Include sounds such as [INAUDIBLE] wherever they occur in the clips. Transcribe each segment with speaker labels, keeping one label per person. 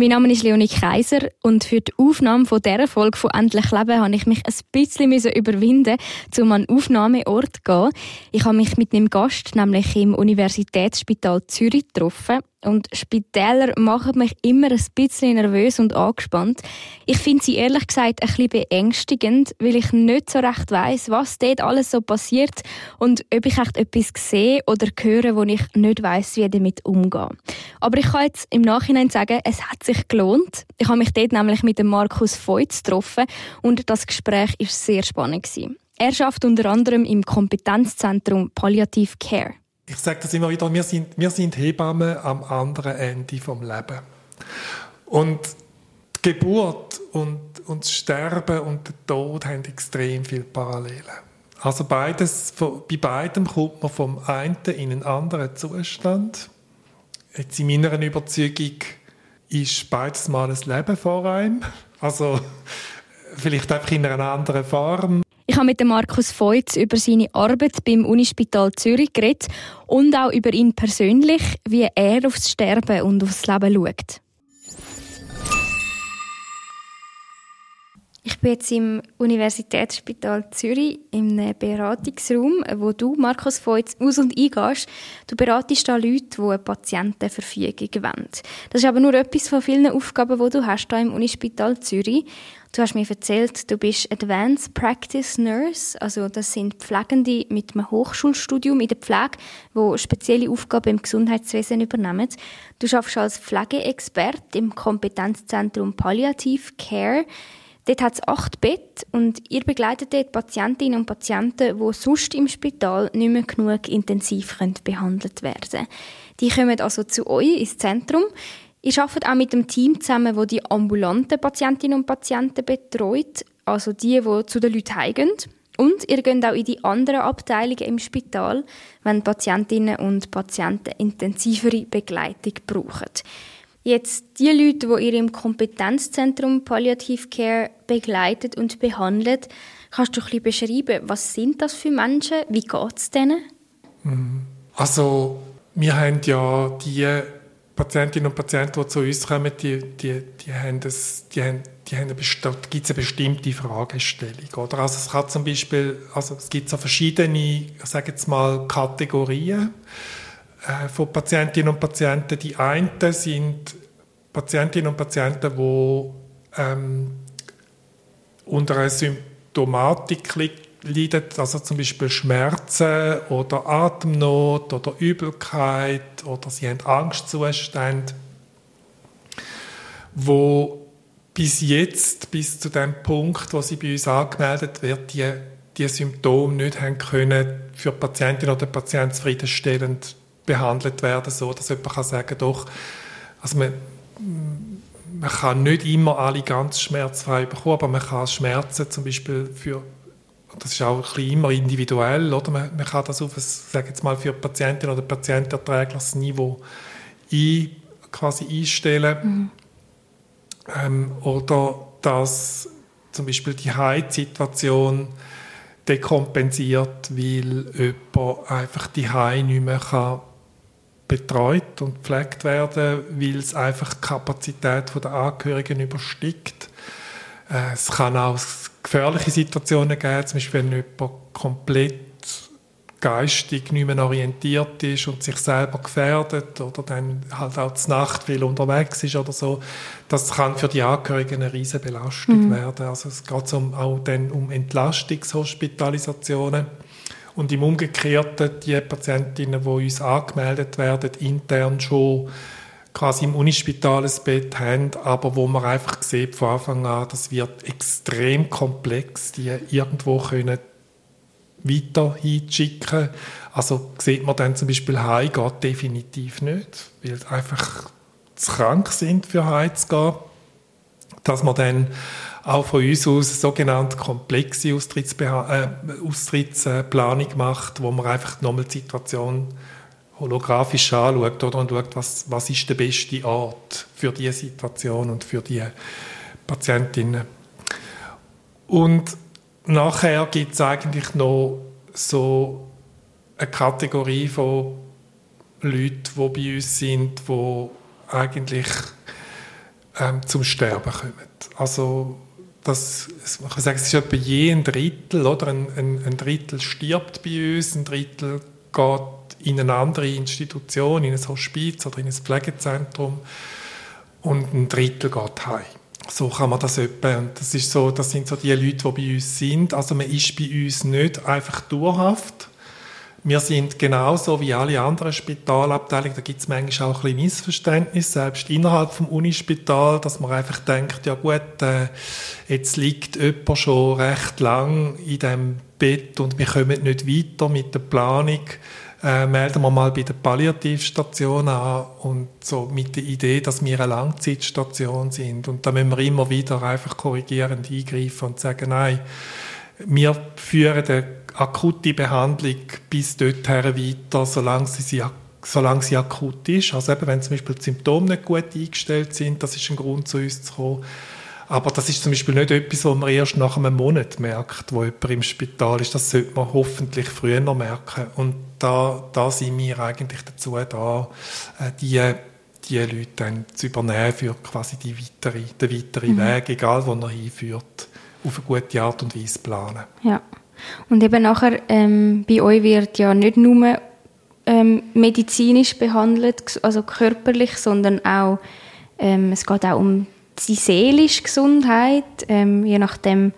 Speaker 1: Mein Name ist Leonie Kaiser und für die Aufnahme von dieser Folge von Endlich Leben habe ich mich ein bisschen überwinden um an den Aufnahmeort zu gehen. Ich habe mich mit einem Gast, nämlich im Universitätsspital Zürich, getroffen und Spitäler machen mich immer ein bisschen nervös und angespannt. Ich finde sie ehrlich gesagt ein bisschen beängstigend, weil ich nicht so recht weiß, was dort alles so passiert und ob ich echt etwas sehe oder höre, wo ich nicht weiß, wie ich damit umgehe. Aber ich kann jetzt im Nachhinein sagen, es hat sich gelohnt. Ich habe mich dort nämlich mit dem Markus Feutz getroffen und das Gespräch ist sehr spannend gewesen. Er schafft unter anderem im Kompetenzzentrum Palliative Care
Speaker 2: ich sage das immer wieder, wir sind, wir sind Hebammen am anderen Ende vom Leben. Und die Geburt und, und das Sterben und der Tod haben extrem viele Parallelen. Also beides, bei beidem kommt man vom einen in einen anderen Zustand. Jetzt in meiner Überzeugung ist beides mal ein Leben vor einem. Also vielleicht einfach in einer anderen Form.
Speaker 1: Ich habe mit Markus Feutz über seine Arbeit beim Unispital Zürich geredet und auch über ihn persönlich, wie er aufs Sterben und aufs Leben schaut. Ich bin jetzt im Universitätsspital Zürich einem Beratungsraum, wo du, Markus Feutz, aus- und eingehst. Du beratest da Leute, die eine Patientenverfügung wollen. Das ist aber nur etwas von vielen Aufgaben, die du hast hier im Unispital Zürich. Du hast mir erzählt, du bist Advanced Practice Nurse, also das sind Pflegende mit einem Hochschulstudium in der Pflege, wo spezielle Aufgaben im Gesundheitswesen übernehmen. Du arbeitest als Pflegeexpert im Kompetenzzentrum Palliative Care. Dort hat es acht Bett und ihr begleitet dort Patientinnen und Patienten, die sonst im Spital nicht mehr genug intensiv behandelt werden können. Die kommen also zu euch ins Zentrum. Ich arbeite auch mit dem Team zusammen, wo die ambulanten Patientinnen und Patienten betreut, also die, die zu den Leuten heimgehen. Und ihr geht auch in die anderen Abteilungen im Spital, wenn Patientinnen und Patienten intensivere Begleitung brauchen. Jetzt die Leute, die ihr im Kompetenzzentrum Palliative Care begleitet und behandelt, kannst du ein bisschen beschreiben, was sind das für Menschen? Wie geht es denen?
Speaker 2: Also wir haben ja die Patientinnen und Patienten, die zu uns kommen, die, die, die haben, das, die haben, die haben eine, gibt es eine bestimmte Fragestellung. Oder? Also es, kann zum Beispiel, also es gibt so verschiedene, ich sage jetzt mal, Kategorien äh, von Patientinnen und Patienten. Die einen sind Patientinnen und Patienten, die ähm, unter einer Symptomatik leiden also zum Beispiel Schmerzen oder Atemnot oder Übelkeit oder sie haben Angstzustände, wo bis jetzt, bis zu dem Punkt, wo sie bei uns angemeldet wird, die, die Symptome nicht haben können für die Patientin oder den Patienten zufriedenstellend behandelt werden, so dass jemand kann sagen, doch, also man, man kann nicht immer alle ganz schmerzfrei bekommen, aber man kann Schmerzen zum Beispiel für das ist auch ein immer individuell, oder? Man, man kann das auf ein, sage jetzt mal, für Patientin oder Patienten erträgliches Niveau ein, quasi einstellen. Mhm. Ähm, oder dass zum Beispiel die Heizsituation dekompensiert, weil jemand einfach die Hai nicht mehr kann betreut und gepflegt werden, weil es einfach die Kapazität der Angehörigen übersteigt. Äh, es kann auch gefährliche Situationen geben, zum Beispiel wenn jemand komplett geistig nicht mehr orientiert ist und sich selber gefährdet oder dann halt auch zur Nacht viel unterwegs ist oder so, das kann für die Angehörigen eine riesige Belastung mhm. werden. Also es geht um, auch dann um Entlastungshospitalisationen und im Umgekehrten die Patientinnen, die uns angemeldet werden, intern schon quasi im Unispital ein Bett haben, aber wo man einfach sieht von Anfang an, das wird extrem komplex, die irgendwo können weiter hinschicken. Also sieht man dann zum Beispiel heim, geht definitiv nicht, weil einfach zu krank sind, für heimzugehen, dass man dann auch von uns aus sogenannte komplexe Austrittsbeha äh, Austrittsplanung macht, wo man einfach nochmal die Situation holographisch anschaut oder, und schaut, was, was ist der beste Ort für diese Situation und für die Patientinnen. Und nachher gibt es eigentlich noch so eine Kategorie von Leuten, die bei uns sind, die eigentlich ähm, zum Sterben kommen. Also das, man kann sagen, es ist etwa je ein Drittel, oder? Ein, ein, ein, Drittel stirbt bei uns, ein Drittel geht in eine andere Institution, in ein Hospiz oder in ein Pflegezentrum und ein Drittel geht heim. So kann man das etwa, und das ist so, das sind so die Leute, die bei uns sind. Also man ist bei uns nicht einfach dauerhaft, wir sind genauso wie alle anderen Spitalabteilungen, da gibt es manchmal auch ein bisschen Missverständnis, selbst innerhalb vom Unispital, dass man einfach denkt, ja gut, äh, jetzt liegt jemand schon recht lang in dem Bett und wir kommen nicht weiter mit der Planung, äh, melden wir mal bei der Palliativstation an und so mit der Idee, dass wir eine Langzeitstation sind. Und da müssen wir immer wieder einfach korrigierend eingreifen und sagen, nein, wir führen eine akute Behandlung bis dorthin weiter, solange sie, solange sie akut ist. Also eben, wenn zum Beispiel die Symptome nicht gut eingestellt sind, das ist ein Grund, zu uns zu kommen. Aber das ist zum Beispiel nicht etwas, was man erst nach einem Monat merkt, wo jemand im Spital ist. Das sollte man hoffentlich früher noch merken. Und da, da sind wir eigentlich dazu da, äh, die, die Leute dann zu übernehmen für quasi die weitere, den weiteren mhm. Weg, egal wo er hinführt auf eine gute Art und Weise planen.
Speaker 1: Ja. Und eben nachher, ähm, bei euch wird ja nicht nur ähm, medizinisch behandelt, also körperlich, sondern auch, ähm, es geht auch um die seelische Gesundheit, ähm, je nachdem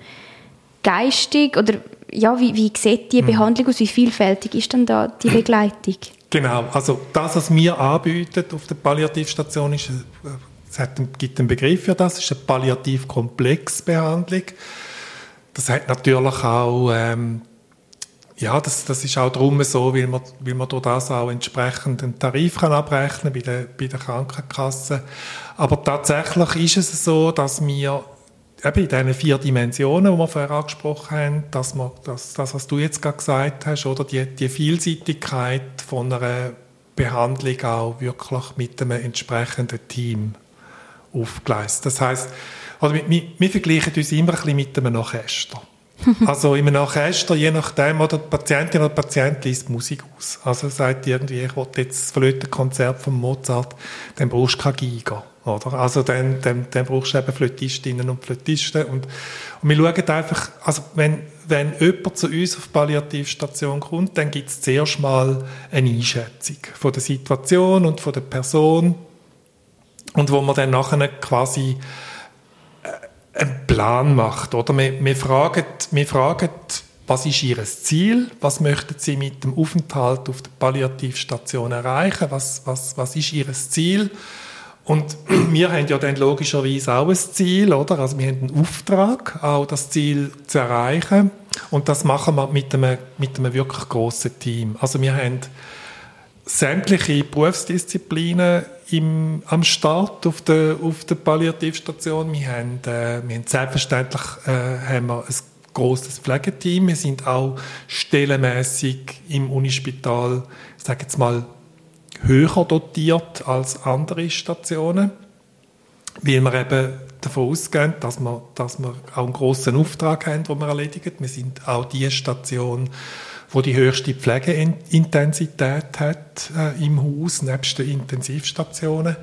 Speaker 1: geistig oder ja, wie, wie sieht die mhm. Behandlung aus, wie vielfältig ist dann da die Begleitung?
Speaker 2: Genau, also das, was wir anbieten auf der Palliativstation, ist äh, es hat, gibt einen Begriff für das, ist eine Palliativ-Komplex-Behandlung. Das hat natürlich auch, ähm, ja, das, das ist auch darum so, weil man, weil man durch das auch entsprechend einen Tarif kann abrechnen bei der, bei der Krankenkasse. Aber tatsächlich ist es so, dass wir eben in diesen vier Dimensionen, die wir vorher angesprochen haben, dass man, das, das was du jetzt gerade gesagt hast, oder die, die Vielseitigkeit von einer Behandlung auch wirklich mit einem entsprechenden Team aufgeleistet. Das heißt, wir, wir, vergleichen uns immer ein bisschen mit einem Orchester. [LAUGHS] also in einem Orchester, je nachdem, oder die Patientin oder der Patient liest Musik aus. Also sagt irgendwie, ich will jetzt das Flötenkonzert von Mozart, dann brauchst du keine Giga. Oder? Also dann, dann, dann brauchst du eben Flötistinnen und Flötisten. Und, und wir schauen einfach, also wenn, wenn jemand zu uns auf die Palliativstation kommt, dann gibt es zuerst mal eine Einschätzung von der Situation und von der Person, und wo man dann nachher quasi einen Plan macht, oder? Wir, wir, fragen, wir fragen, was ist Ihr Ziel? Was möchten Sie mit dem Aufenthalt auf der Palliativstation erreichen? Was, was, was ist Ihr Ziel? Und [CLEARS THROAT] wir haben ja dann logischerweise auch ein Ziel, oder? Also wir haben einen Auftrag, auch das Ziel zu erreichen. Und das machen wir mit einem, mit einem wirklich grossen Team. Also wir haben sämtliche Berufsdisziplinen im, am Start auf der, auf der Palliativstation. Wir haben, äh, wir haben selbstverständlich äh, haben wir ein grosses Pflegeteam. Wir sind auch stellenmässig im Unispital, ich sage jetzt mal, höher dotiert als andere Stationen, weil wir eben davon ausgehen, dass wir, dass wir auch einen grossen Auftrag haben, den wir erledigen. Wir sind auch die Station, wo die höchste Pflegeintensität hat äh, im Haus, nebst den Intensivstationen.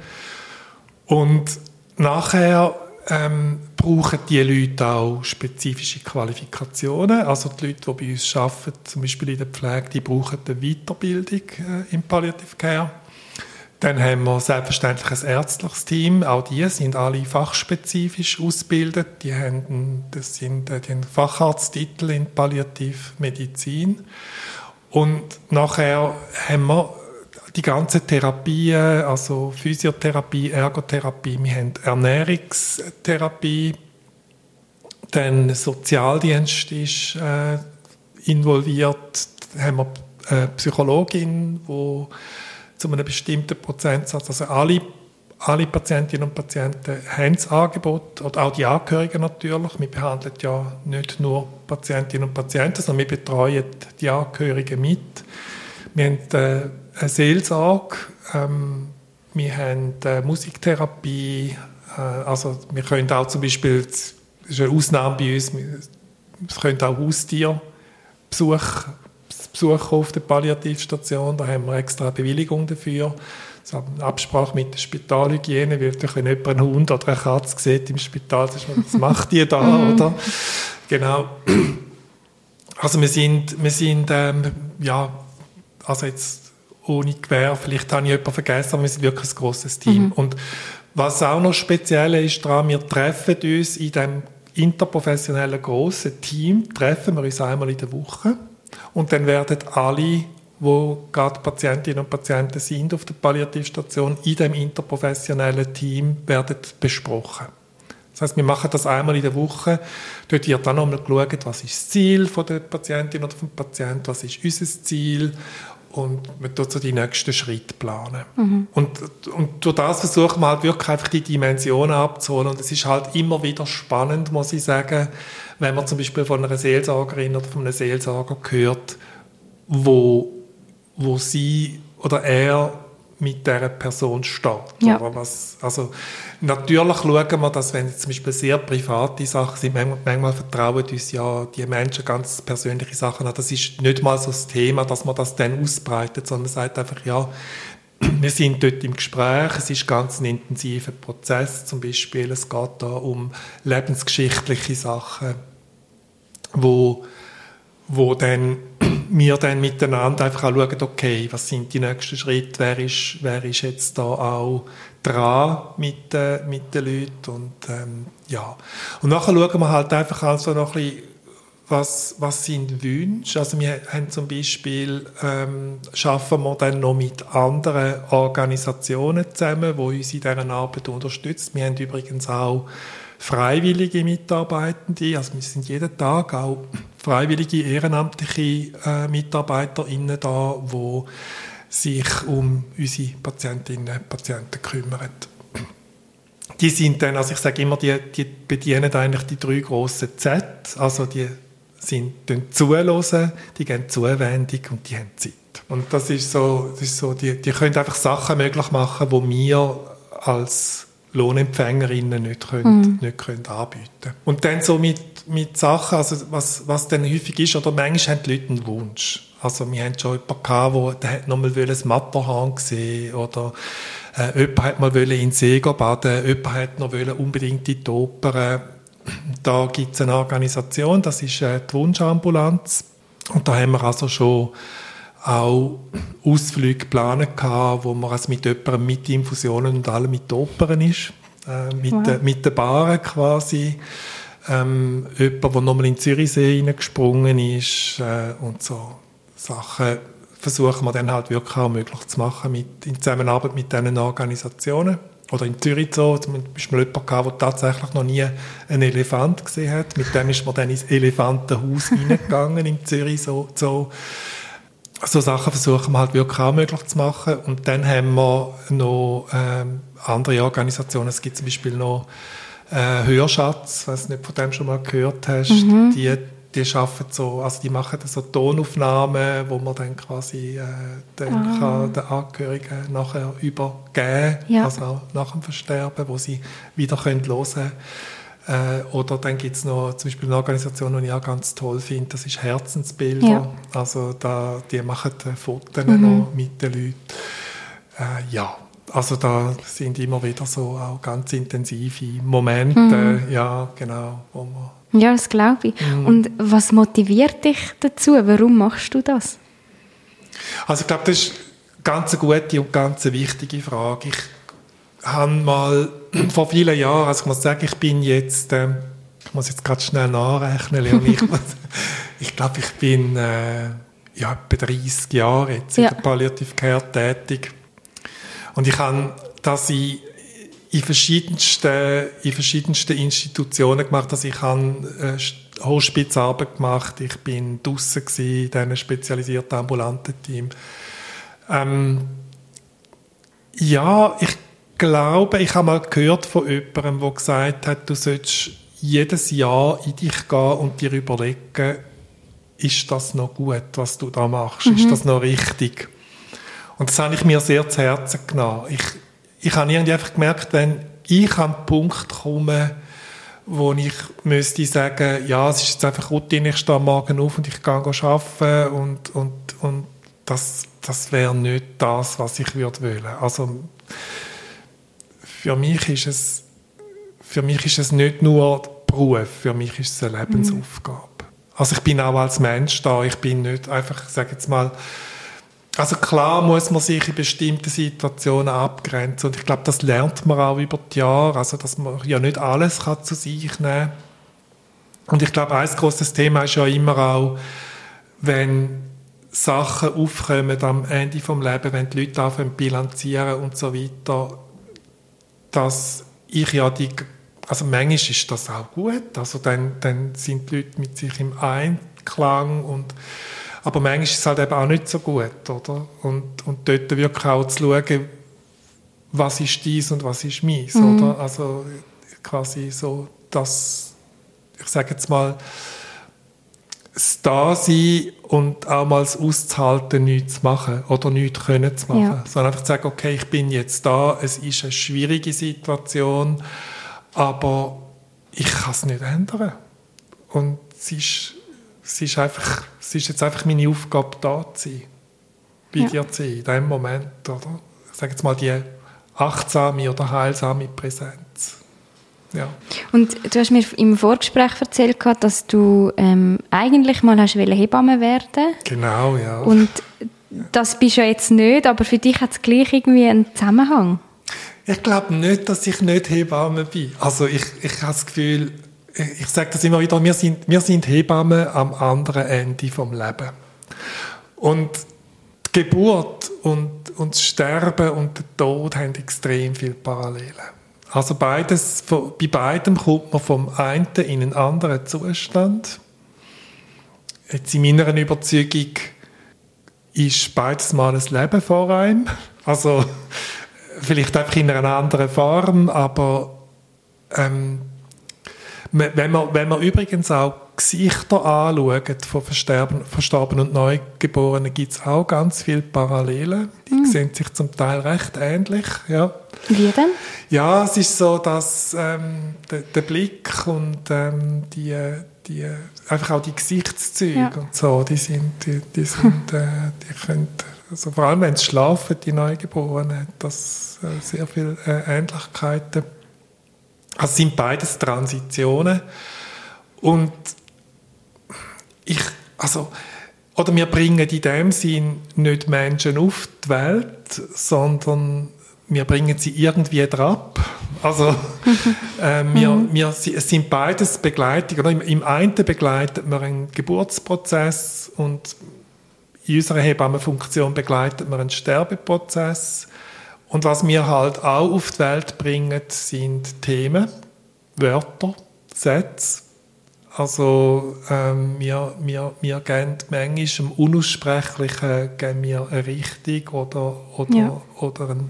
Speaker 2: Und nachher ähm, brauchen die Leute auch spezifische Qualifikationen. Also die Leute, die bei uns arbeiten, zum Beispiel in der Pflege, die brauchen eine Weiterbildung äh, im Palliative Care. Dann haben wir selbstverständlich ein ärztliches Team. Auch die sind alle fachspezifisch ausgebildet. Die haben, das sind äh, den Facharzttitel in Palliativmedizin. Und nachher haben wir die ganze Therapie, also Physiotherapie, Ergotherapie, wir haben Ernährungstherapie, dann Sozialdienst ist äh, involviert, dann haben wir eine Psychologin, die zu einem bestimmten Prozentsatz. Also alle, alle Patientinnen und Patienten haben das Angebot, oder auch die Angehörigen natürlich. Wir behandeln ja nicht nur Patientinnen und Patienten, sondern wir betreuen die Angehörigen mit. Wir haben äh, eine Seelsorge, ähm, wir haben äh, Musiktherapie, äh, also wir können auch zum Beispiel, das ist eine Ausnahme bei uns, es können auch Haustierbesuch Besuch auf der Palliativstation, da haben wir extra eine Bewilligung dafür. So eine Absprache mit der Spitalhygiene, weil wenn jemand einen Hund oder eine Katze sieht im Spital, was macht die da, [LAUGHS] mhm. oder? Genau. Also wir sind, wir sind ähm, ja, also jetzt ohne Gewehr, vielleicht habe ich jemanden vergessen, aber wir sind wirklich ein grosses Team. Mhm. Und was auch noch speziell ist daran, wir treffen uns in diesem interprofessionellen grossen Team, treffen wir uns einmal in der Woche und dann werden alle, wo gerade Patientinnen und Patienten sind auf der Palliativstation, in dem interprofessionellen Team werden besprochen. Das heißt, wir machen das einmal in der Woche. Dort wird dann nochmal geschaut, was ist das Ziel von der Patientin oder vom Patienten, was ist unser Ziel und man tut so die nächsten Schritte planen. Mhm. Und, und durch das versuchen wir halt wirklich einfach die Dimensionen abzuholen und es ist halt immer wieder spannend, muss ich sagen, wenn man zum Beispiel von einer Seelsorgerin oder von einem Seelsorger hört, wo, wo sie oder er mit dieser Person steht. Ja. was, also, natürlich schauen wir, dass wenn jetzt zum Beispiel sehr private Sachen sind, manchmal, manchmal, vertrauen uns ja die Menschen ganz persönliche Sachen an. Das ist nicht mal so das Thema, dass man das dann ausbreitet, sondern man sagt einfach, ja, [CLEARS THROAT] wir sind dort im Gespräch, es ist ganz ein intensiver Prozess zum Beispiel, es geht da um lebensgeschichtliche Sachen, wo, wo dann wir dann miteinander einfach auch schauen, okay, was sind die nächsten Schritte, wer ist, wer ist jetzt da auch dran mit, äh, mit den Leuten und ähm, ja. Und nachher schauen wir halt einfach also noch ein bisschen, was, was sind Wünsche? Also wir haben zum Beispiel, ähm, schaffen wir dann noch mit anderen Organisationen zusammen, die uns in dieser Arbeit unterstützen. Wir haben übrigens auch freiwillige Mitarbeitende, also wir sind jeden Tag auch freiwillige ehrenamtliche äh, MitarbeiterInnen da, die sich um unsere Patientinnen und Patienten kümmern. Die sind dann, also ich sage immer, die, die bedienen eigentlich die drei grossen Z, also die sind zuhören, die geben Zuwendung und die haben Zeit. Und das ist so, das ist so die, die können einfach Sachen möglich machen, die wir als Lohnempfängerinnen nicht, können, mhm. nicht können anbieten Und dann so mit, mit Sachen, also was, was dann häufig ist, oder manchmal haben die Leute einen Wunsch. Also wir haben schon jemanden gehabt, der hat noch mal das Matterhorn gesehen oder äh, jemand hat mal in den See baden, jemand hat noch unbedingt in die Oper. Da gibt es eine Organisation, das ist äh, die Wunschambulanz. Und da haben wir also schon auch Ausflüge geplant gehabt, wo man also mit jemandem mit Infusionen und allem mit Opern ist, äh, mit, wow. de, mit den Baren quasi. Ähm, jemand, der nochmal in den Zürichsee hineingesprungen ist äh, und so Sachen versuchen wir dann halt wirklich auch möglich zu machen mit, in Zusammenarbeit mit diesen Organisationen. Oder in Zürich so, zum Beispiel jemand gehabt, der tatsächlich noch nie einen Elefant gesehen hat. Mit dem ist man dann ins Elefantenhaus [LAUGHS] reingegangen in Zürich so, so so Sachen versuchen wir halt wirklich auch möglich zu machen. Und dann haben wir noch ähm, andere Organisationen. Es gibt zum Beispiel noch äh, Hörschatz, weiß nicht, von dem schon mal gehört hast. Mhm. Die, die schaffen so, also die machen so Tonaufnahmen, wo man dann quasi äh, dann ah. kann den Angehörigen nachher übergeben, ja. also auch nach dem Versterben, wo sie wieder können hören können äh, oder dann gibt es noch zum Beispiel eine Organisation, die ich auch ganz toll finde, das ist Herzensbilder. Ja. Also da, die machen Fotos mhm. noch mit den Leuten. Äh, ja, also da sind immer wieder so auch ganz intensive Momente, mhm. ja, genau, wo
Speaker 1: man ja, das glaube ich. Mhm. Und was motiviert dich dazu? Warum machst du das?
Speaker 2: Also ich glaube, das ist eine ganz gute und ganz wichtige Frage. Ich habe mal [CLEARS THROAT] vor vielen Jahren, also ich muss sagen, ich bin jetzt, äh, ich muss jetzt gerade schnell nachrechnen, Leonie, ich, [LAUGHS] ich glaube, ich bin äh, ja, etwa 30 Jahre jetzt ja. in der Palliative Care tätig. Und ich habe das in, in, verschiedensten, in verschiedensten Institutionen gemacht. Also ich habe äh, Hospizarbeit gemacht, ich bin draussen in diesem spezialisierten ambulanten Team. Ähm, ja, ich glaube, ich habe mal gehört von jemandem, der gesagt hat, du sollst jedes Jahr in dich gehen und dir überlegen, ist das noch gut, was du da machst? Mhm. Ist das noch richtig? Und das habe ich mir sehr zu Herzen genommen. Ich, ich habe irgendwie einfach gemerkt, wenn ich an den Punkt komme, wo ich müsste sagen, ja, es ist jetzt einfach Routine, ich stehe am Morgen auf und ich gehe arbeiten und, und, und das, das wäre nicht das, was ich würde wollen. Also für mich ist es für mich ist es nicht nur Beruf, für mich ist es eine Lebensaufgabe. Mhm. Also ich bin auch als Mensch da, ich bin nicht einfach, ich sage jetzt mal, also klar muss man sich in bestimmten Situationen abgrenzen und ich glaube, das lernt man auch über die Jahre, also dass man ja nicht alles kann zu sich nehmen Und ich glaube, ein großes Thema ist ja immer auch, wenn Sachen aufkommen am Ende vom Leben, wenn die Leute anfangen bilanzieren und so weiter, dass ich ja die, also manchmal ist das auch gut, also dann, dann sind die Leute mit sich im Einklang und aber manchmal ist es halt eben auch nicht so gut, oder? Und, und dort wirklich auch zu schauen, was ist dies und was ist meins, mhm. oder? Also quasi so, dass, ich sage jetzt mal, das Dasein und auch mal das Auszuhalten, nichts zu machen oder nichts können zu machen. Ja. Sondern einfach zu sagen, okay, ich bin jetzt da, es ist eine schwierige Situation, aber ich kann es nicht ändern. Und es ist es ist, einfach, es ist jetzt einfach meine Aufgabe, da zu sein. Bei ja. dir zu sein, in diesem Moment. Oder? Ich sage jetzt mal die achtsame oder heilsame Präsenz. Ja.
Speaker 1: Und du hast mir im Vorgespräch erzählt, dass du ähm, eigentlich mal hast Hebamme werden
Speaker 2: Genau, ja.
Speaker 1: Und das bist du ja jetzt nicht, aber für dich hat es gleich irgendwie einen Zusammenhang.
Speaker 2: Ich glaube nicht, dass ich nicht Hebamme bin. Also ich, ich habe das Gefühl, ich sage das immer wieder, wir sind, wir sind Hebammen am anderen Ende vom Leben. Und die Geburt und, und das Sterben und der Tod haben extrem viele Parallelen. Also beides, bei beidem kommt man vom einen in einen anderen Zustand. Jetzt in meiner Überzeugung ist beides mal ein Leben vor einem. Also vielleicht einfach in einer anderen Form, aber ähm, wenn man, wenn man übrigens auch Gesichter anschaut von Versterben, Verstorbenen und Neugeborenen, gibt es auch ganz viele Parallelen. Die mhm. sehen sich zum Teil recht ähnlich. Ja.
Speaker 1: Wie denn?
Speaker 2: Ja, es ist so, dass ähm, der, der, Blick und ähm, die, die, einfach auch die Gesichtszüge ja. und so, die sind, die, die sind, äh, die können, also vor allem wenn sie schlafen, die Neugeborenen, hat das äh, sehr viele äh, Ähnlichkeiten. Also sind beides Transitionen. Und ich, also, oder wir bringen in dem Sinn nicht Menschen auf die Welt, sondern wir bringen sie irgendwie ab. Also [LAUGHS] äh, wir, mhm. wir, es sind beides Begleitung. Oder? Im, Im einen begleitet man einen Geburtsprozess und in unserer Hebammenfunktion begleitet man einen Sterbeprozess. Und was wir halt auch auf die Welt bringen, sind Themen, Wörter, Sätze. Also ähm, wir, wir, wir geben manchmal im Unaussprechlichen geben wir eine Richtung oder, oder, ja. oder ein,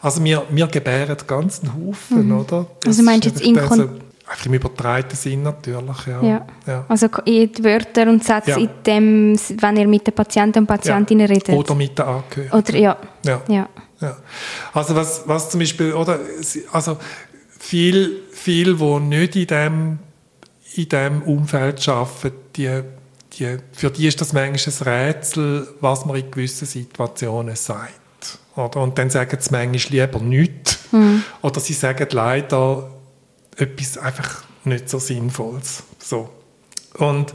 Speaker 2: also wir, wir gebären ganz einen Haufen, mhm. oder?
Speaker 1: Das also meinst du jetzt in also,
Speaker 2: Einfach im übertreiten Sinn natürlich, ja.
Speaker 1: ja. ja. Also die Wörter und Sätze, ja. in dem, wenn ihr mit den Patienten und Patientinnen redet.
Speaker 2: Oder mit den Angehörigen.
Speaker 1: Oder,
Speaker 2: ja. ja. Ja. Also was, was zum Beispiel, oder, also viel, viel, wo nicht in dem, in dem Umfeld arbeiten, die, die, für die ist das manchmal ein Rätsel, was man in gewissen Situationen sagt. Oder? Und dann sagen sie manchmal lieber nichts. Mhm. Oder sie sagen leider etwas einfach nicht so Sinnvolles. So. Und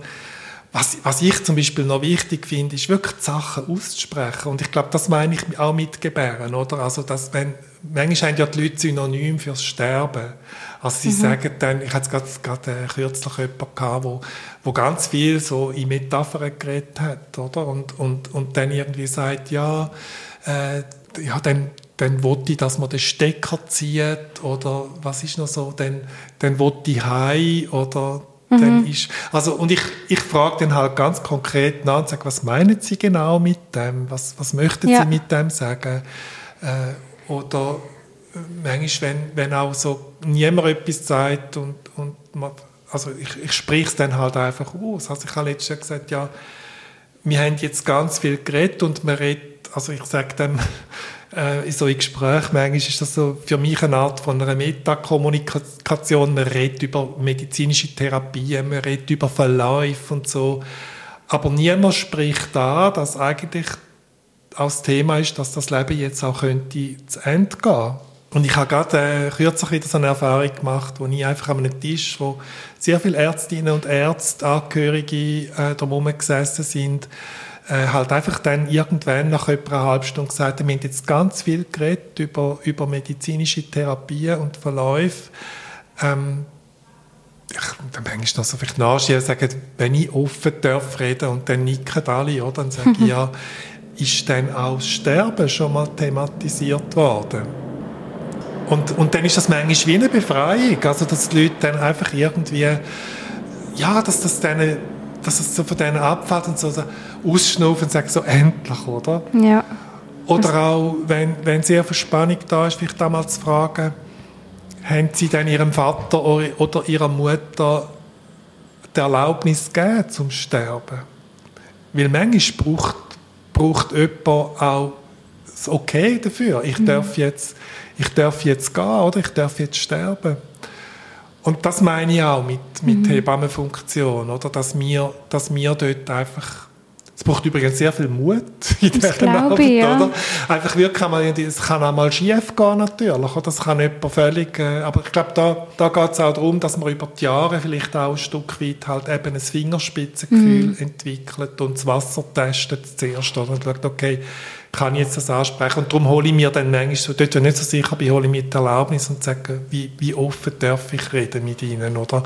Speaker 2: was, was ich zum Beispiel noch wichtig finde, ist wirklich die Sachen auszusprechen. Und ich glaube, das meine ich auch mit Gebären, oder? Also, dass, wenn, manchmal haben ja die Leute Synonym fürs Sterben. Also, sie mhm. sagen dann, ich hatte gerade, gerade äh, kürzlich jemanden gehabt, wo, wo ganz viel so in Metaphern geredet hat, oder? Und, und, und dann irgendwie sagt, ja, äh, ja, dann, dann wollte ich, dass man den Stecker zieht, oder was ist noch so, dann, dann wollte ich heim, oder Mhm. Dann ist, also, und ich, ich frage dann halt ganz konkret nach und sage, was meinen Sie genau mit dem? Was, was möchten ja. Sie mit dem sagen? Äh, oder manchmal, wenn, wenn auch so niemand etwas sagt und, und man, also ich, ich spreche es dann halt einfach aus. Also ich habe letztes Jahr gesagt, ja, wir haben jetzt ganz viel geredet und man redet, also ich sage dann, äh, in so einem Gespräch, manchmal ist das so für mich eine Art von einer Metakommunikation. Man redet über medizinische Therapien, man redet über Verläufe und so. Aber niemand spricht da, dass eigentlich auch das Thema ist, dass das Leben jetzt auch könnte zu Ende gehen. Und ich habe gerade äh, kürzlich wieder so eine Erfahrung gemacht, wo ich einfach an einem Tisch, wo sehr viele Ärztinnen und Ärzte, Angehörige äh, drumherum gesessen sind, äh, halt einfach dann irgendwann nach etwa einer halben Stunde gesagt, wir haben jetzt ganz viel geredet über, über medizinische Therapien und Verläufe. Ähm, ich, dann manchmal noch so vielleicht nachschieben sagen, wenn ich offen darf reden und dann nicken alle, oder? dann sage ich, [LAUGHS] ja, ist dann auch das Sterben schon mal thematisiert worden? Und, und dann ist das manchmal wie eine Befreiung, also dass die Leute dann einfach irgendwie, ja, dass das dann dass es so von denen abfällt und so, so ausschnaufen und sagen so, endlich, oder?
Speaker 1: Ja.
Speaker 2: Oder auch, wenn, wenn sehr viel Spannung da ist, vielleicht damals zu fragen, haben sie dann ihrem Vater oder ihrer Mutter die Erlaubnis gegeben zum Sterben? Weil manchmal braucht, braucht jemand auch das Okay dafür. Ich, mhm. darf jetzt, ich darf jetzt gehen oder ich darf jetzt sterben. Und das meine ich auch mit, mit mhm. Hebammenfunktion, oder? Dass wir, dass wir dort einfach es braucht übrigens sehr viel Mut
Speaker 1: in dieser Arbeit, ich, ja. oder?
Speaker 2: Einfach wirklich einmal, es kann auch mal schief gehen natürlich, oder? Das kann jemand völlig, äh, aber ich glaube, da, da geht es auch darum, dass man über die Jahre vielleicht auch ein Stück weit halt eben ein Fingerspitzengefühl mhm. entwickelt und das Wasser testet zuerst, oder? Und schaut, okay, kann ich jetzt das ansprechen? Und darum hole ich mir dann manchmal, so, dort, wenn ich nicht so sicher bin, hole ich mir die Erlaubnis und sage, wie, wie offen darf ich reden mit ihnen, oder?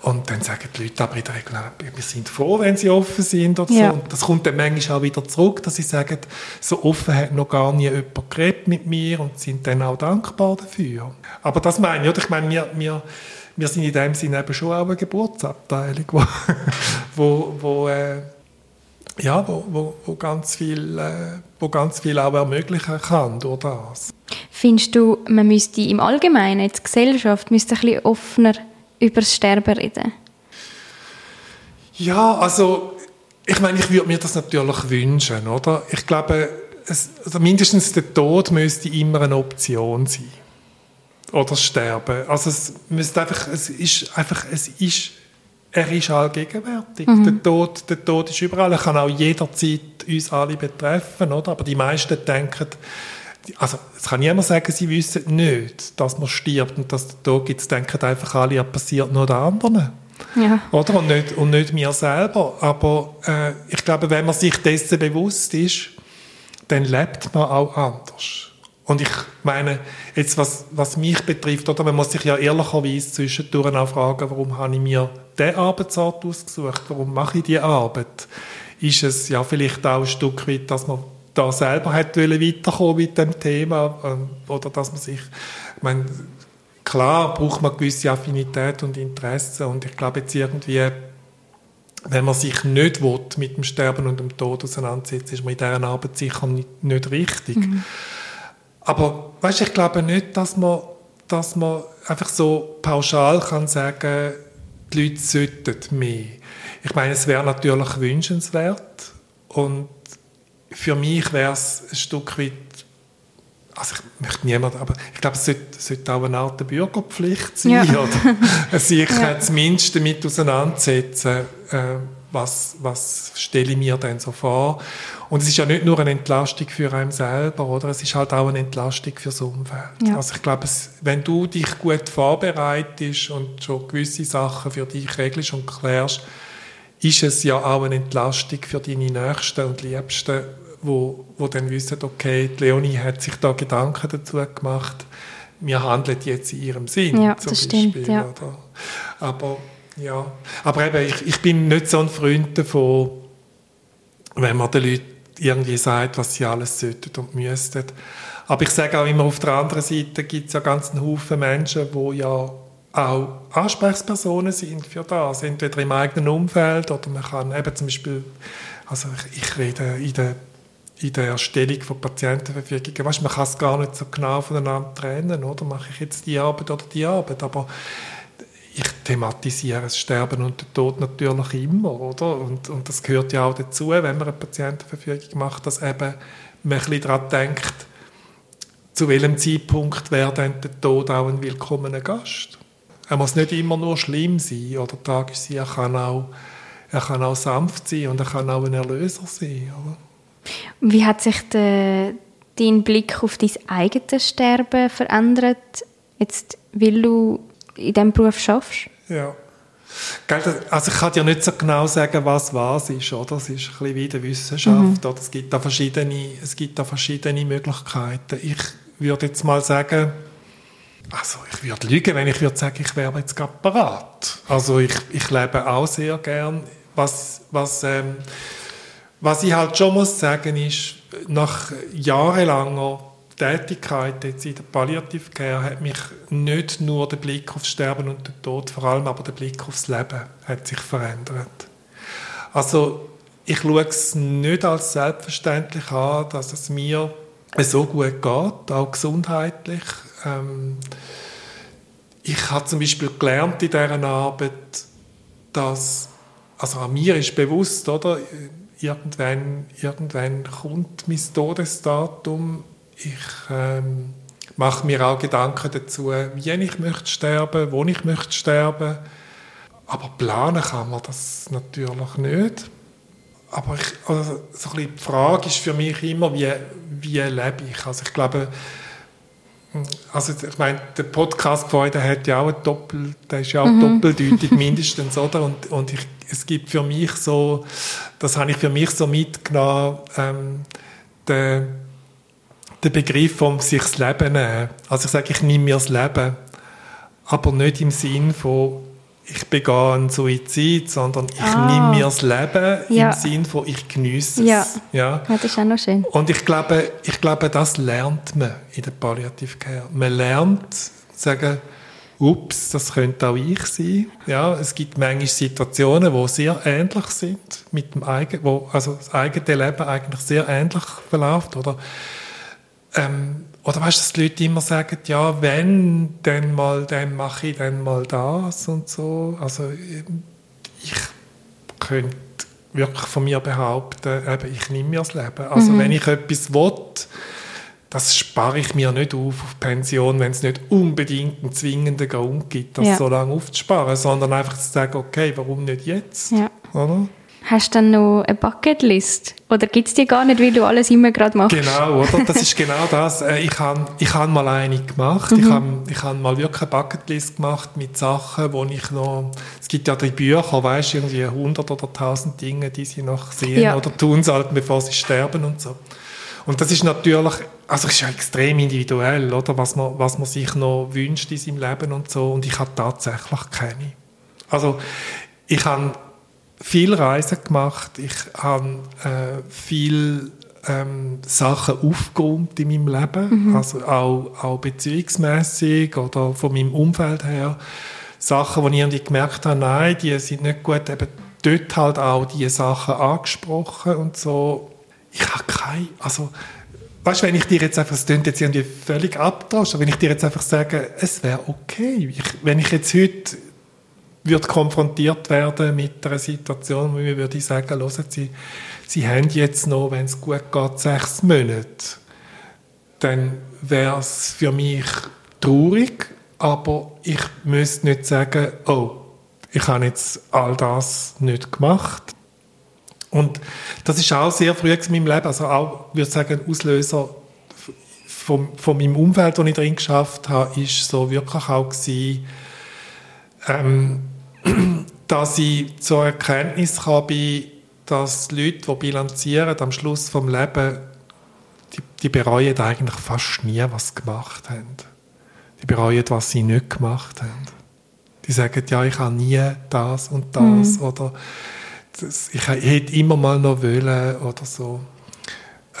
Speaker 2: Und dann sagen die Leute aber in der Regel, wir sind froh, wenn sie offen sind oder ja. so. Und das kommt dann manchmal auch wieder zurück, dass sie sagen, so offen hat noch gar nie jemand geredet mit mir und sind dann auch dankbar dafür. Aber das meine ich, oder? Ich meine, wir, wir, wir sind in dem Sinne eben schon auch eine Geburtsabteilung, wo, [LAUGHS] wo, wo äh, ja, wo, wo, wo, ganz viel, äh, wo ganz viel auch ermöglichen kann durch das.
Speaker 1: Findest du, man müsste im Allgemeinen, die Gesellschaft, müsste ein bisschen offener über das Sterben reden?
Speaker 2: Ja, also ich meine, ich würde mir das natürlich wünschen, oder? Ich glaube, es, also mindestens der Tod müsste immer eine Option sein. Oder Sterben. Also es müsste einfach, es ist einfach, es ist er ist allgegenwärtig. Mhm. Der, Tod, der Tod ist überall. Er kann auch jederzeit uns alle betreffen, oder? Aber die meisten denken, also es kann niemand sagen, sie wissen nicht, dass man stirbt und dass der Tod gibt. Es denken einfach alle, er passiert nur den anderen. Ja. Oder? Und nicht, und nicht mir selber. Aber äh, ich glaube, wenn man sich dessen bewusst ist, dann lebt man auch anders. Und ich meine, jetzt was, was mich betrifft, oder man muss sich ja ehrlicherweise zwischendurch auch fragen, warum habe ich mir diesen Arbeitsort ausgesucht, warum mache ich diese Arbeit? Ist es ja vielleicht auch ein Stück weit, dass man da selber hat weiterkommen mit dem Thema ähm, oder dass man sich, ich meine, klar braucht man gewisse Affinität und Interesse und ich glaube jetzt irgendwie wenn man sich nicht will, mit dem Sterben und dem Tod auseinandersetzt, ist man in dieser Arbeit sicher nicht, nicht richtig. Mhm. Aber weißt, ich glaube nicht, dass man, dass man einfach so pauschal kann sagen, die Leute sollten mehr. Ich meine, es wäre natürlich wünschenswert und für mich wäre es ein Stück weit, also ich möchte niemand, aber ich glaube, es sollte, sollte auch eine Art Bürgerpflicht sein, ja. oder [LAUGHS] sich ja. zumindest damit auseinandersetzen, äh, was, was stelle ich mir denn so vor. Und es ist ja nicht nur eine Entlastung für einen selber, oder? Es ist halt auch eine Entlastung fürs Umfeld. Ja. Also ich glaube, wenn du dich gut vorbereitest und schon gewisse Sachen für dich regelst und klärst, ist es ja auch eine Entlastung für deine Nächsten und Liebsten, wo, wo dann wissen, okay, die Leonie hat sich da Gedanken dazu gemacht, wir handeln jetzt in ihrem Sinn,
Speaker 1: ja, zum Beispiel. Stimmt, ja.
Speaker 2: Oder? Aber ja, aber eben, ich, ich bin nicht so ein Freund davon, wenn man den Leuten irgendwie sagt, was sie alles sollten und müssten. Aber ich sage auch immer, auf der anderen Seite gibt es ja ganz einen Haufen Menschen, die ja auch Ansprechpersonen sind für das, entweder im eigenen Umfeld oder man kann eben zum Beispiel, also ich, ich rede in der in der Erstellung von Patientenverfügungen. Weißt, man kann es gar nicht so genau voneinander trennen, oder? Mache ich jetzt die Arbeit oder die Arbeit? Aber ich thematisiere das Sterben und den Tod natürlich immer, oder? Und, und das gehört ja auch dazu, wenn man eine Patientenverfügung macht, dass eben man ein bisschen daran denkt, zu welchem Zeitpunkt wäre dann der Tod auch ein willkommener Gast. Er muss nicht immer nur schlimm sein oder tragisch sein, er kann auch, er kann auch sanft sein und er kann auch ein Erlöser sein. Oder?
Speaker 1: Wie hat sich der, dein Blick auf dein eigenes Sterben verändert, jetzt, weil du in diesem Beruf schaffst?
Speaker 2: Ja. Also ich kann dir nicht so genau sagen, was was ist, oder? Es ist ein bisschen wie der Wissenschaft, mhm. oder? Es gibt da verschiedene, es gibt da verschiedene Möglichkeiten. Ich würde jetzt mal sagen, also ich würde lügen, wenn ich würde sagen, ich wäre jetzt gerade parat. Also ich, ich lebe auch sehr gern. Was, was, ähm, was ich halt schon muss sagen ist, nach jahrelanger Tätigkeit jetzt in der Palliative Care hat mich nicht nur der Blick aufs Sterben und den Tod, vor allem aber der Blick aufs Leben hat sich verändert. Also ich schaue es nicht als selbstverständlich an, dass es mir so gut geht, auch gesundheitlich. Ähm, ich habe zum Beispiel gelernt in dieser Arbeit, dass, also an mir ist bewusst, oder, irgendwann, irgendwann kommt mein Todesdatum. Ich ähm, mache mir auch Gedanken dazu, wie ich möchte sterben, wo ich möchte sterben. Aber planen kann man das natürlich nicht aber ich, also so die Frage ist für mich immer, wie, wie lebe ich? Also ich glaube, also ich meine, der Podcast vorhin, hat ja auch ein Doppel, der ist ja auch mhm. doppeldeutig [LAUGHS] mindestens, oder? Und, und ich, es gibt für mich so, das habe ich für mich so mitgenommen, ähm, der, der Begriff vom sich das Leben nehmen. Also ich sage, ich nehme mir das Leben, aber nicht im Sinn von ich begehe einen Suizid, sondern ich ah. nehme mir das Leben ja. im Sinn von ich genieße es.
Speaker 1: Ja. ja. das ist auch noch schön.
Speaker 2: Und ich glaube, ich glaube, das lernt man in der Palliative Care. Man lernt, zu sagen, ups, das könnte auch ich sein. Ja, es gibt manchmal Situationen, die sehr ähnlich sind, mit dem eigenen, wo also das eigene Leben eigentlich sehr ähnlich verläuft. Oder ähm, oder weißt du, dass die Leute immer sagen, ja, wenn, dann mal, dann mache ich dann mal das und so. Also ich könnte wirklich von mir behaupten, eben, ich nehme mir das Leben. Also mhm. wenn ich etwas will, das spare ich mir nicht auf auf Pension, wenn es nicht unbedingt einen zwingenden Grund gibt, das ja. so lange aufzusparen, sondern einfach zu sagen, okay, warum nicht jetzt? Ja.
Speaker 1: Oder? Hast du dann noch eine Bucketlist? Oder gibt es die gar nicht, weil du alles immer gerade machst?
Speaker 2: Genau, oder? Das ist genau [LAUGHS] das. Äh, ich habe ich hab mal eine gemacht. Mhm. Ich habe ich hab mal wirklich eine Bucketlist gemacht mit Sachen, wo ich noch... Es gibt ja drei Bücher, weißt du, irgendwie 100 oder 1000 Dinge, die sie noch sehen ja. oder tun sollten, bevor sie sterben und so. Und das ist natürlich, also ist ja extrem individuell, oder? Was man, was man sich noch wünscht in seinem Leben und so. Und ich habe tatsächlich keine. Also, ich habe viel Reisen gemacht. Ich habe äh, viel ähm, Sachen aufgeräumt in meinem Leben, mhm. also auch, auch beziehungsmäßig oder von meinem Umfeld her. Sachen, wo ich irgendwie gemerkt habe, nein, die sind nicht gut, eben dort halt auch diese Sachen angesprochen und so. Ich habe keine, also weißt, wenn ich dir jetzt einfach, es klingt jetzt irgendwie völlig abtauscht, wenn ich dir jetzt einfach sage, es wäre okay, ich, wenn ich jetzt heute wird konfrontiert werden mit einer Situation, wo wir würde sagen, hören Sie, Sie haben jetzt noch, wenn es gut geht, sechs Monate. Dann wäre es für mich traurig, aber ich müsste nicht sagen, oh, ich habe jetzt all das nicht gemacht. Und das ist auch sehr früh in meinem Leben, also auch, ich würde sagen, ein Auslöser von, von meinem Umfeld, das ich drin geschafft habe, ist so wirklich auch gewesen, ähm, [CLEARS THROAT] dass ich zur Erkenntnis komme, dass Leute, die bilanzieren, am Schluss vom Leben, die, die bereuen eigentlich fast nie, was sie gemacht haben. Die bereuen, was sie nicht gemacht haben. Die sagen, ja, ich habe nie das und das mhm. oder das, ich hätte immer mal noch wollen oder so.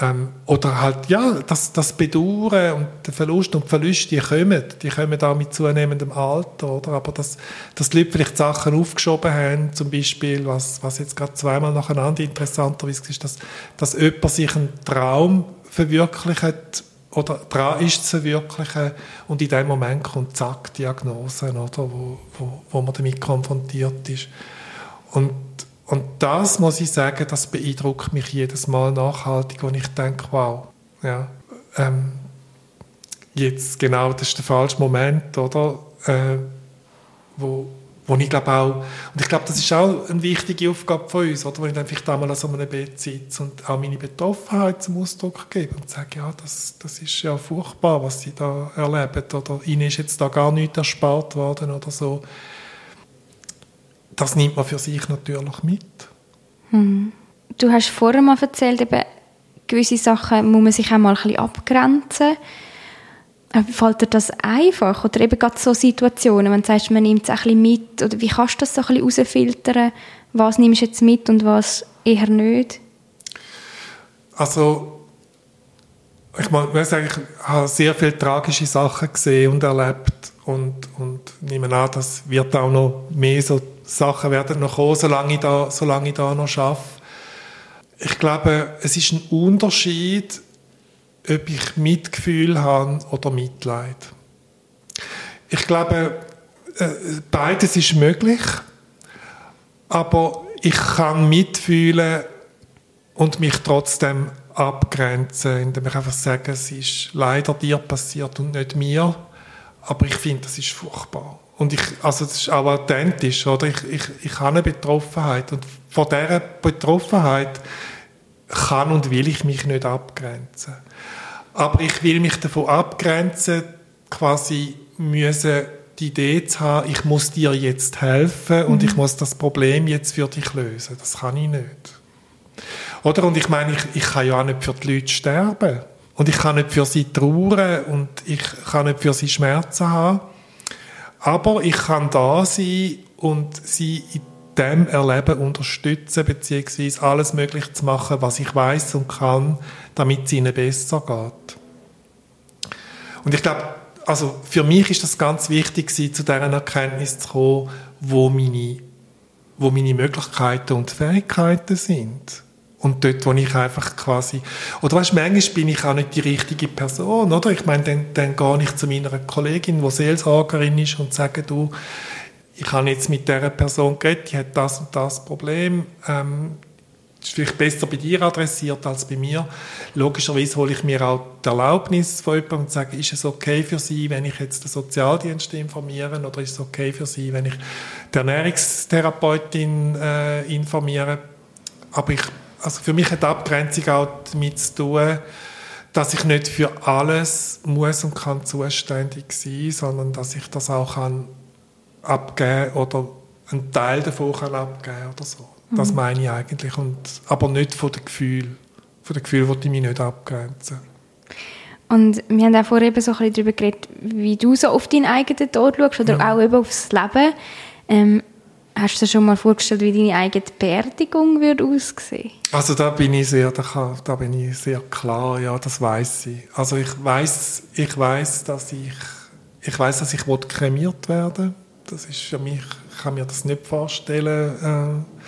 Speaker 2: Ähm, oder halt, ja, das, das Bedauern und der Verlust und die Verluste, die kommen, die kommen auch mit zunehmendem Alter, oder? Aber dass, dass die Leute vielleicht Sachen aufgeschoben haben, zum Beispiel, was, was jetzt gerade zweimal nacheinander interessanterweise ist, dass, dass jemand sich einen Traum verwirklicht oder dran ist zu verwirklichen und in dem Moment kommt zack Diagnose, oder, wo, wo, wo man damit konfrontiert ist. Und und das muss ich sagen, das beeindruckt mich jedes Mal nachhaltig, wenn ich denke, wow, ja, ähm, jetzt genau, das ist der falsche Moment, oder? Äh, wo, wo ich glaube auch, und ich glaube, das ist auch eine wichtige Aufgabe von uns, oder? Wenn ich dann vielleicht einmal an so einem Bett sitze und auch meine Betroffenheit zum Ausdruck gebe und sage, ja, das, das ist ja furchtbar, was sie da erleben, oder ihnen ist jetzt da gar nichts erspart worden oder so das nimmt man für sich natürlich mit.
Speaker 1: Hm. Du hast vorher mal erzählt, eben, gewisse Sachen muss man sich auch mal ein bisschen abgrenzen. Fällt dir das einfach? Oder eben gerade so Situationen, wenn du sagst, man nimmt es ein bisschen mit, oder wie kannst du das so ein bisschen herausfiltern? Was nimmst du jetzt mit und was eher nicht?
Speaker 2: Also, ich muss sagen, ich habe sehr viele tragische Sachen gesehen und erlebt und, und nehme an, das wird auch noch mehr so Sachen werden noch kommen, solange ich da, solange ich da noch arbeite. Ich glaube, es ist ein Unterschied, ob ich Mitgefühl habe oder Mitleid. Ich glaube, äh, beides ist möglich, aber ich kann mitfühlen und mich trotzdem abgrenzen, indem ich einfach sage, es ist leider dir passiert und nicht mir, aber ich finde, das ist furchtbar. Und ich, also das ist auch authentisch, oder? Ich, ich, ich habe eine Betroffenheit und von dieser Betroffenheit kann und will ich mich nicht abgrenzen. Aber ich will mich davon abgrenzen, quasi müssen die Idee zu haben, ich muss dir jetzt helfen und mhm. ich muss das Problem jetzt für dich lösen. Das kann ich nicht. Oder? Und ich meine, ich, ich kann ja auch nicht für die Leute sterben. Und ich kann nicht für sie trauern und ich kann nicht für sie Schmerzen haben. Aber ich kann da sein und sie in dem Erleben unterstützen, beziehungsweise alles möglich zu machen, was ich weiß und kann, damit es ihnen besser geht. Und ich glaube, also für mich ist das ganz wichtig, zu dieser Erkenntnis zu kommen, wo meine, wo meine Möglichkeiten und Fähigkeiten sind. Und dort, wo ich einfach quasi, oder weißt, manchmal bin ich auch nicht die richtige Person, oder? Ich meine, dann, dann gehe ich zu meiner Kollegin, die Seelsorgerin ist, und sage, du, ich habe jetzt mit dieser Person geredet, die hat das und das Problem, ähm, ist vielleicht besser bei dir adressiert als bei mir. Logischerweise hole ich mir auch die Erlaubnis von jemandem und sage, ist es okay für Sie, wenn ich jetzt den Sozialdienst informiere oder ist es okay für Sie, wenn ich die Ernährungstherapeutin äh, informiere? Aber ich also für mich hat die Abgrenzung auch damit zu tun, dass ich nicht für alles muss und kann zuständig sein, sondern dass ich das auch kann abgeben oder einen Teil davon kann abgeben oder so. Mhm. Das meine ich eigentlich und aber nicht von dem Gefühl. Von dem Gefühl wollte ich mich nicht abgrenzen.
Speaker 1: Und wir haben auch vorher eben so ein bisschen darüber geredet, wie du so auf deinen eigenen Tod schaust oder ja. auch eben aufs Leben. Ähm, Hast du dir schon mal vorgestellt, wie deine eigene Beerdigung würde aussehen?
Speaker 2: Also da bin ich sehr, da, kann, da bin ich sehr klar, ja, das weiß ich. Also ich weiß, ich weiß, dass ich, ich weiß, dass ich kremiert werden. Das ist für mich, ich kann mir das nicht vorstellen, äh,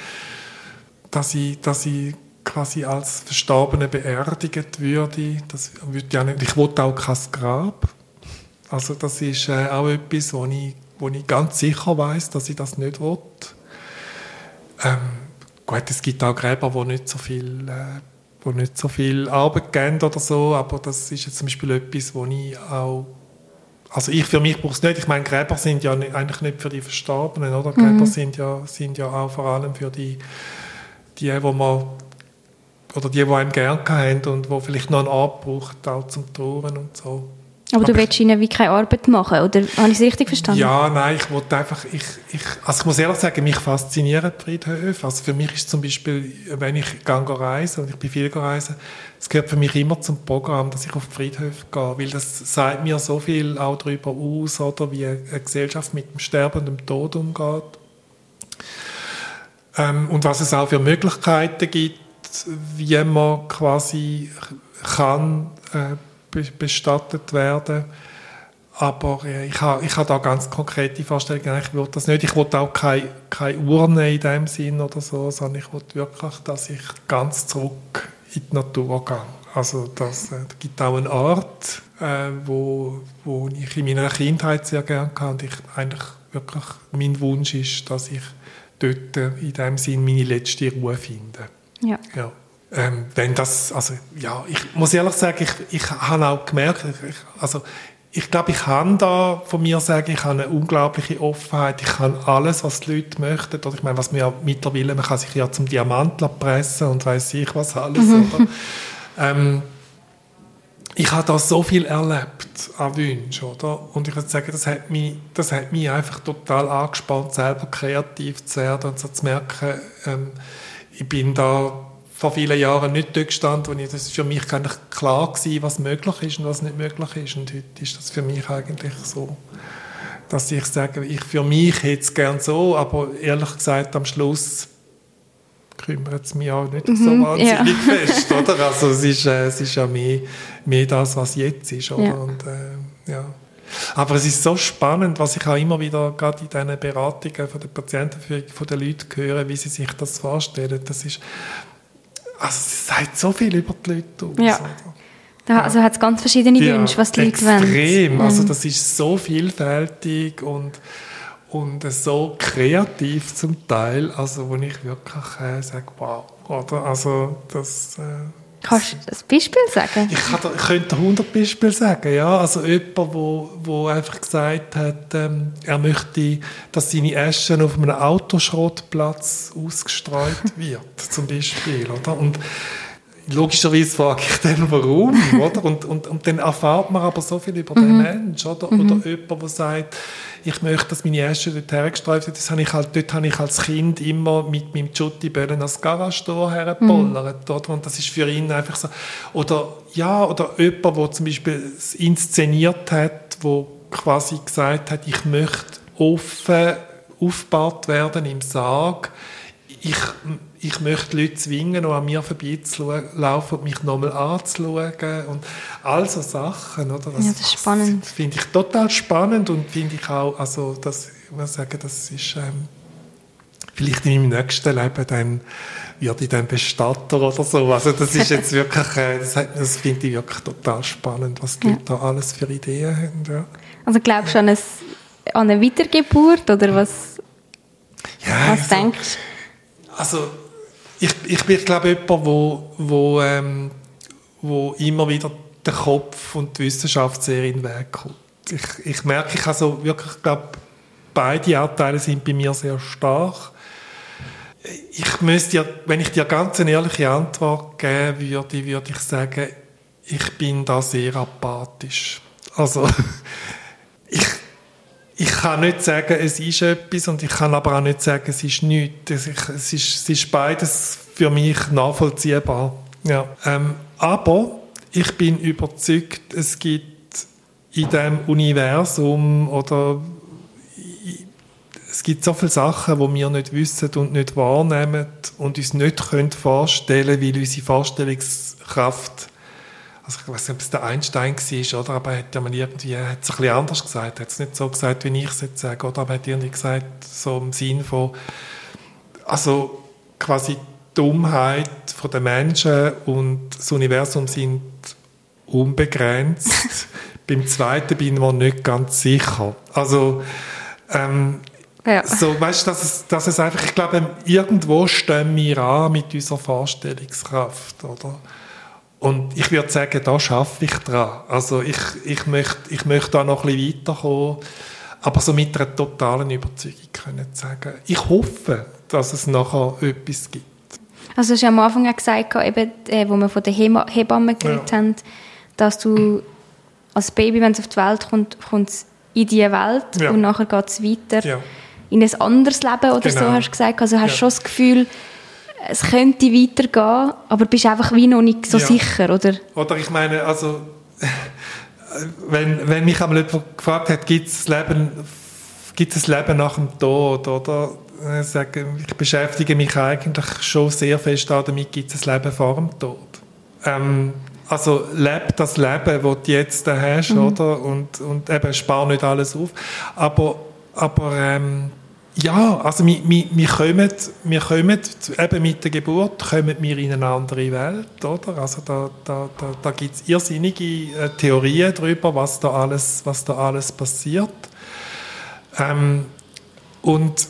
Speaker 2: dass ich, dass ich quasi als Verstorbene beerdigt würde. Das würde ja nicht. Ich wollte auch kein Grab. Also das ist äh, auch etwas, wo ich wo ich ganz sicher weiß, dass ich das nicht will. Ähm, gut, es gibt auch Gräber, wo nicht so viel, äh, wo nicht so viel Arbeit geben oder so, aber das ist jetzt zum Beispiel etwas, wo ich auch also ich für mich brauche es nicht. Ich meine, Gräber sind ja nicht, eigentlich nicht für die Verstorbenen, oder? Gräber mhm. sind ja sind ja auch vor allem für die die, wo man oder die, die einem gerne haben und wo vielleicht noch einen Ort braucht, auch zum Trauern und so.
Speaker 1: Aber du willst ihnen wie keine Arbeit machen, oder habe ich es richtig verstanden?
Speaker 2: Ja, nein, ich wollte einfach, ich, ich, also ich muss ehrlich sagen, mich faszinieren die Friedhöfe. Also für mich ist zum Beispiel, wenn ich gehe reisen, und ich bin viel reisen, es gehört für mich immer zum Programm, dass ich auf die Friedhöfe gehe, weil das sagt mir so viel auch darüber aus, oder wie eine Gesellschaft mit dem Sterben und dem Tod umgeht. Ähm, und was es auch für Möglichkeiten gibt, wie man quasi kann äh, bestattet werden. Aber ich habe ich ha da ganz konkrete Vorstellungen. Ich will das nicht. Ich will auch keine, keine Urne in dem Sinn oder so, sondern ich will wirklich, dass ich ganz zurück in die Natur gehe. Also das, äh, gibt auch einen Ort, äh, wo, wo ich in meiner Kindheit sehr gerne hatte und ich eigentlich wirklich mein Wunsch ist, dass ich dort äh, in dem Sinn meine letzte Ruhe finde.
Speaker 1: Ja.
Speaker 2: ja. Ähm, wenn das, also ja, ich muss ehrlich sagen, ich, ich habe auch gemerkt, ich, also ich glaube, ich kann da von mir sagen, ich habe eine unglaubliche Offenheit. Ich kann alles, was die Leute möchten. Oder ich meine, was man ja mittlerweile, man kann sich ja zum Diamant pressen und weiß ich was alles. Mhm. Oder? Ähm, ich habe da so viel erlebt an Wünschen, oder? Und ich würde sagen, das hat mich, das hat mich einfach total angespannt, selber kreativ zu werden und so zu merken, ähm, ich bin da vor vielen Jahren nicht dort gestanden, wo ich, das für mich eigentlich klar war, was möglich ist und was nicht möglich ist. Und heute ist das für mich eigentlich so, dass ich sage, ich für mich hätte es gern so, aber ehrlich gesagt am Schluss kümmert es mich auch nicht mhm, so wahnsinnig ja. [LAUGHS] fest, oder? Also es ist, äh, es ist ja mehr, mehr das, was jetzt ist, oder? Ja. Und, äh, ja. Aber es ist so spannend, was ich auch immer wieder gerade in diesen Beratungen von den Patienten, von den Leuten höre, wie sie sich das vorstellen. Das ist, also es sagt so viel über die Leute aus.
Speaker 1: Ja. Da, also hat es ganz verschiedene Wünsche, was die Leute wollen.
Speaker 2: Extrem. Also mhm. das ist so vielfältig und und so kreativ zum Teil, also wo ich wirklich äh, sage, wow, oder? Also das... Äh,
Speaker 1: Kannst du ein Beispiel sagen?
Speaker 2: Ich, kann, ich könnte 100 Beispiele sagen, ja. Also jemand, wo, wo einfach gesagt hat, ähm, er möchte, dass seine Asche auf einem Autoschrottplatz ausgestreut [LAUGHS] wird, zum Beispiel, oder? Und logischerweise frage ich dann, warum, oder? Und, und, und dann erfahrt man aber so viel über den mhm. Menschen, oder? Mhm. Oder jemand, der sagt, ich möchte, dass meine Äste dort hergestreift sind. Das habe ich halt, dort habe ich als Kind immer mit meinem Jutti-Böllen als Garage-Tor hergepollert, mhm. oder? Und das ist für ihn einfach so. Oder, ja, oder jemand, der zum Beispiel inszeniert hat, wo quasi gesagt hat, ich möchte offen aufgebaut werden im Sarg. Ich ich möchte Leute zwingen, noch an mir vorbeizulaufen und mich nochmal anzuschauen und all so Sachen. Oder?
Speaker 1: Das, ja, das ist spannend.
Speaker 2: finde ich total spannend und finde ich auch, also das, ich muss sagen, das ist ähm, vielleicht in meinem nächsten Leben dann werde ich dann Bestatter oder so. Also das ist jetzt wirklich, äh, das, das finde ich wirklich total spannend, was die ja. Leute da alles für Ideen haben. Ja.
Speaker 1: Also glaubst du an, ein, an eine Wiedergeburt oder was,
Speaker 2: ja,
Speaker 1: was also, denkst
Speaker 2: du? Also ich, ich bin, glaube ich, jemand, wo, wo, ähm, wo immer wieder der Kopf und die Wissenschaft sehr in den Weg kommt. Ich, ich merke, ich also wirklich, glaube beide Anteile sind bei mir sehr stark. Ich müsste dir, wenn ich dir ganz eine ehrliche Antwort geben würde, würde ich sagen, ich bin da sehr apathisch. Also, [LAUGHS] ich, ich kann nicht sagen, es ist etwas und ich kann aber auch nicht sagen, es ist nichts. Es ist, es ist, es ist beides für mich nachvollziehbar. Ja. Ähm, aber ich bin überzeugt, es gibt in dem Universum oder es gibt so viele Sachen, die wir nicht wissen und nicht wahrnehmen und uns nicht vorstellen können, weil unsere Vorstellungskraft also ich weiß nicht, ob es der Einstein war, oder? aber er hat ja irgendwie, hat es ein bisschen anders gesagt, er hat es nicht so gesagt, wie ich es jetzt sage, oder? aber er hat irgendwie gesagt, so im Sinn von, also quasi die Dummheit der Menschen und das Universum sind unbegrenzt. [LAUGHS] Beim zweiten bin ich mir nicht ganz sicher. Also, ähm, ja. so, weißt, dass es, dass es einfach, ich glaube, irgendwo stehen wir an mit unserer Vorstellungskraft, oder? Und ich würde sagen, da schaffe ich dran. Also ich, ich, möchte, ich möchte da noch ein bisschen weiterkommen, aber so mit einer totalen Überzeugung können sagen. Ich hoffe, dass es nachher etwas gibt.
Speaker 1: Also du hast ja am Anfang auch gesagt, eben, äh, wo wir von den Hebammen geredet ja. haben, dass du als Baby, wenn es auf die Welt kommt, kommt es in diese Welt ja. und nachher geht es weiter ja. in ein anderes Leben oder genau. so, hast du gesagt. Also hast du schon das Gefühl, es könnte weitergehen, aber bist einfach wie noch nicht so ja. sicher, oder?
Speaker 2: Oder ich meine, also wenn, wenn mich einmal jemand gefragt hat, gibt es das Leben gibt es Leben nach dem Tod, oder? Ich, sage, ich beschäftige mich eigentlich schon sehr fest damit, gibt es Leben vor dem Tod. Ähm, also lebe das Leben, das du jetzt hast, mhm. oder? Und, und eben, spar nicht alles auf. Aber, aber ähm, ja, also wir, wir, wir, kommen, wir kommen, eben mit der Geburt kommen wir in eine andere Welt, oder? Also da, da, da, da gibt es irrsinnige äh, Theorien darüber, was da alles, was da alles passiert. Ähm, und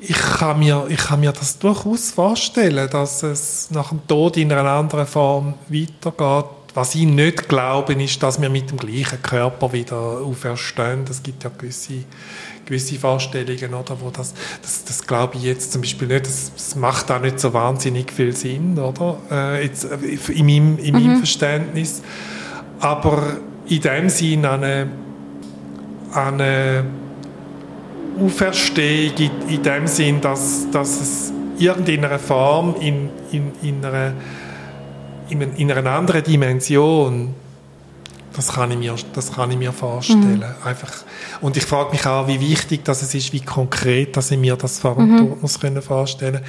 Speaker 2: ich kann, mir, ich kann mir das durchaus vorstellen, dass es nach dem Tod in einer anderen Form weitergeht. Was ich nicht glaube, ist, dass wir mit dem gleichen Körper wieder auferstehen. Es gibt ja gewisse, gewisse Vorstellungen, oder, wo das, das, das glaube ich jetzt zum Beispiel nicht. Das, das macht auch nicht so wahnsinnig viel Sinn, oder? Äh, jetzt, äh, in meinem, in meinem mhm. Verständnis. Aber in dem Sinn eine, eine Auferstehung in, in dem Sinn, dass, dass es irgendeiner Form in, in, in, einer, in, in einer anderen Dimension das kann ich mir, das kann ich mir vorstellen. Mhm. Einfach. Und ich frage mich auch, wie wichtig das ist, wie konkret, dass ich mir das vor dem mhm. muss können vorstellen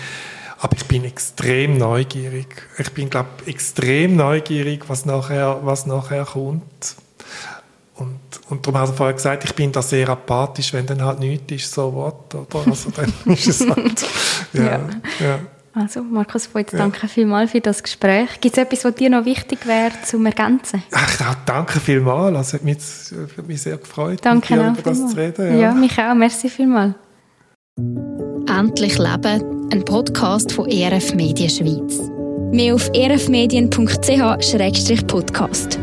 Speaker 2: Aber ich bin extrem neugierig. Ich bin, glaube extrem neugierig, was nachher, was nachher kommt. Und, und darum hat er vorher gesagt, ich bin da sehr apathisch, wenn dann halt nichts ist, so what, oder? Also dann ist es halt, [LAUGHS] ja, ja. ja.
Speaker 1: Also, Markus Voigt, ja. danke vielmals für das Gespräch. Gibt es etwas, was dir noch wichtig wäre, zum Ergänzen?
Speaker 2: Ach, danke vielmals. Also, hat mich, hat mich sehr gefreut,
Speaker 1: danke
Speaker 2: mit dir über das zu reden.
Speaker 1: Ja. ja, mich auch. Merci vielmals.
Speaker 3: Endlich Leben, ein Podcast von ERF Medien Schweiz. Mehr auf erfmedien.ch-podcast.